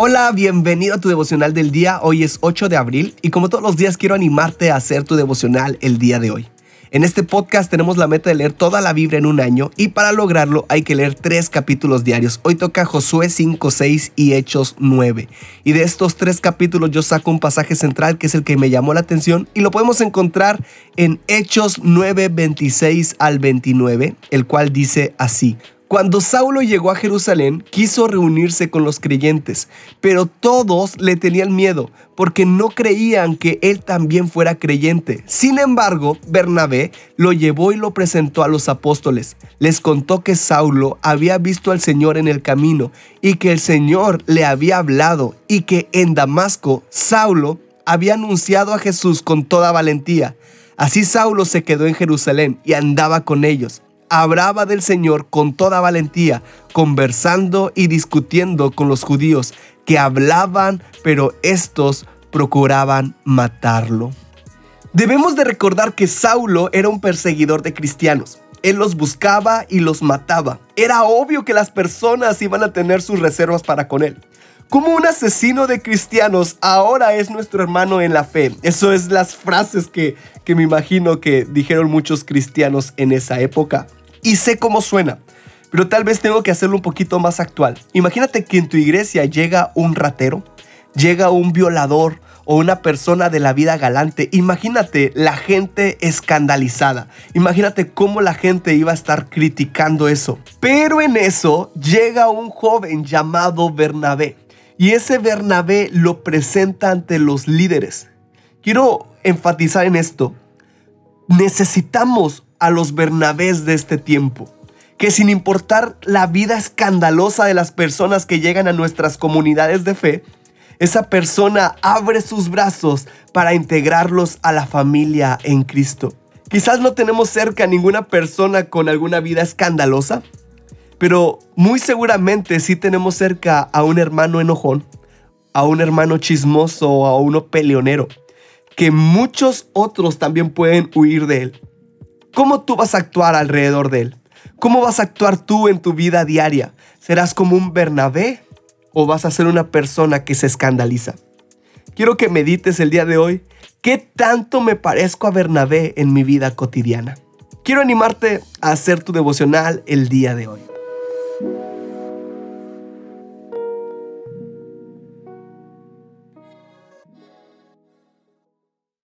Hola, bienvenido a tu devocional del día. Hoy es 8 de abril y como todos los días quiero animarte a hacer tu devocional el día de hoy. En este podcast tenemos la meta de leer toda la Biblia en un año y para lograrlo hay que leer tres capítulos diarios. Hoy toca Josué 5, 6 y Hechos 9. Y de estos tres capítulos yo saco un pasaje central que es el que me llamó la atención y lo podemos encontrar en Hechos 9, 26 al 29, el cual dice así. Cuando Saulo llegó a Jerusalén, quiso reunirse con los creyentes, pero todos le tenían miedo, porque no creían que él también fuera creyente. Sin embargo, Bernabé lo llevó y lo presentó a los apóstoles. Les contó que Saulo había visto al Señor en el camino y que el Señor le había hablado y que en Damasco Saulo había anunciado a Jesús con toda valentía. Así Saulo se quedó en Jerusalén y andaba con ellos hablaba del Señor con toda valentía, conversando y discutiendo con los judíos que hablaban, pero estos procuraban matarlo. Debemos de recordar que Saulo era un perseguidor de cristianos. Él los buscaba y los mataba. Era obvio que las personas iban a tener sus reservas para con él. Como un asesino de cristianos ahora es nuestro hermano en la fe. Eso es las frases que, que me imagino que dijeron muchos cristianos en esa época y sé cómo suena, pero tal vez tengo que hacerlo un poquito más actual. Imagínate que en tu iglesia llega un ratero, llega un violador o una persona de la vida galante. Imagínate la gente escandalizada. Imagínate cómo la gente iba a estar criticando eso. Pero en eso llega un joven llamado Bernabé. Y ese Bernabé lo presenta ante los líderes. Quiero enfatizar en esto. Necesitamos a los Bernabés de este tiempo, que sin importar la vida escandalosa de las personas que llegan a nuestras comunidades de fe, esa persona abre sus brazos para integrarlos a la familia en Cristo. Quizás no tenemos cerca a ninguna persona con alguna vida escandalosa, pero muy seguramente sí tenemos cerca a un hermano enojón, a un hermano chismoso o a uno peleonero, que muchos otros también pueden huir de él. ¿Cómo tú vas a actuar alrededor de Él? ¿Cómo vas a actuar tú en tu vida diaria? ¿Serás como un Bernabé o vas a ser una persona que se escandaliza? Quiero que medites el día de hoy qué tanto me parezco a Bernabé en mi vida cotidiana. Quiero animarte a hacer tu devocional el día de hoy.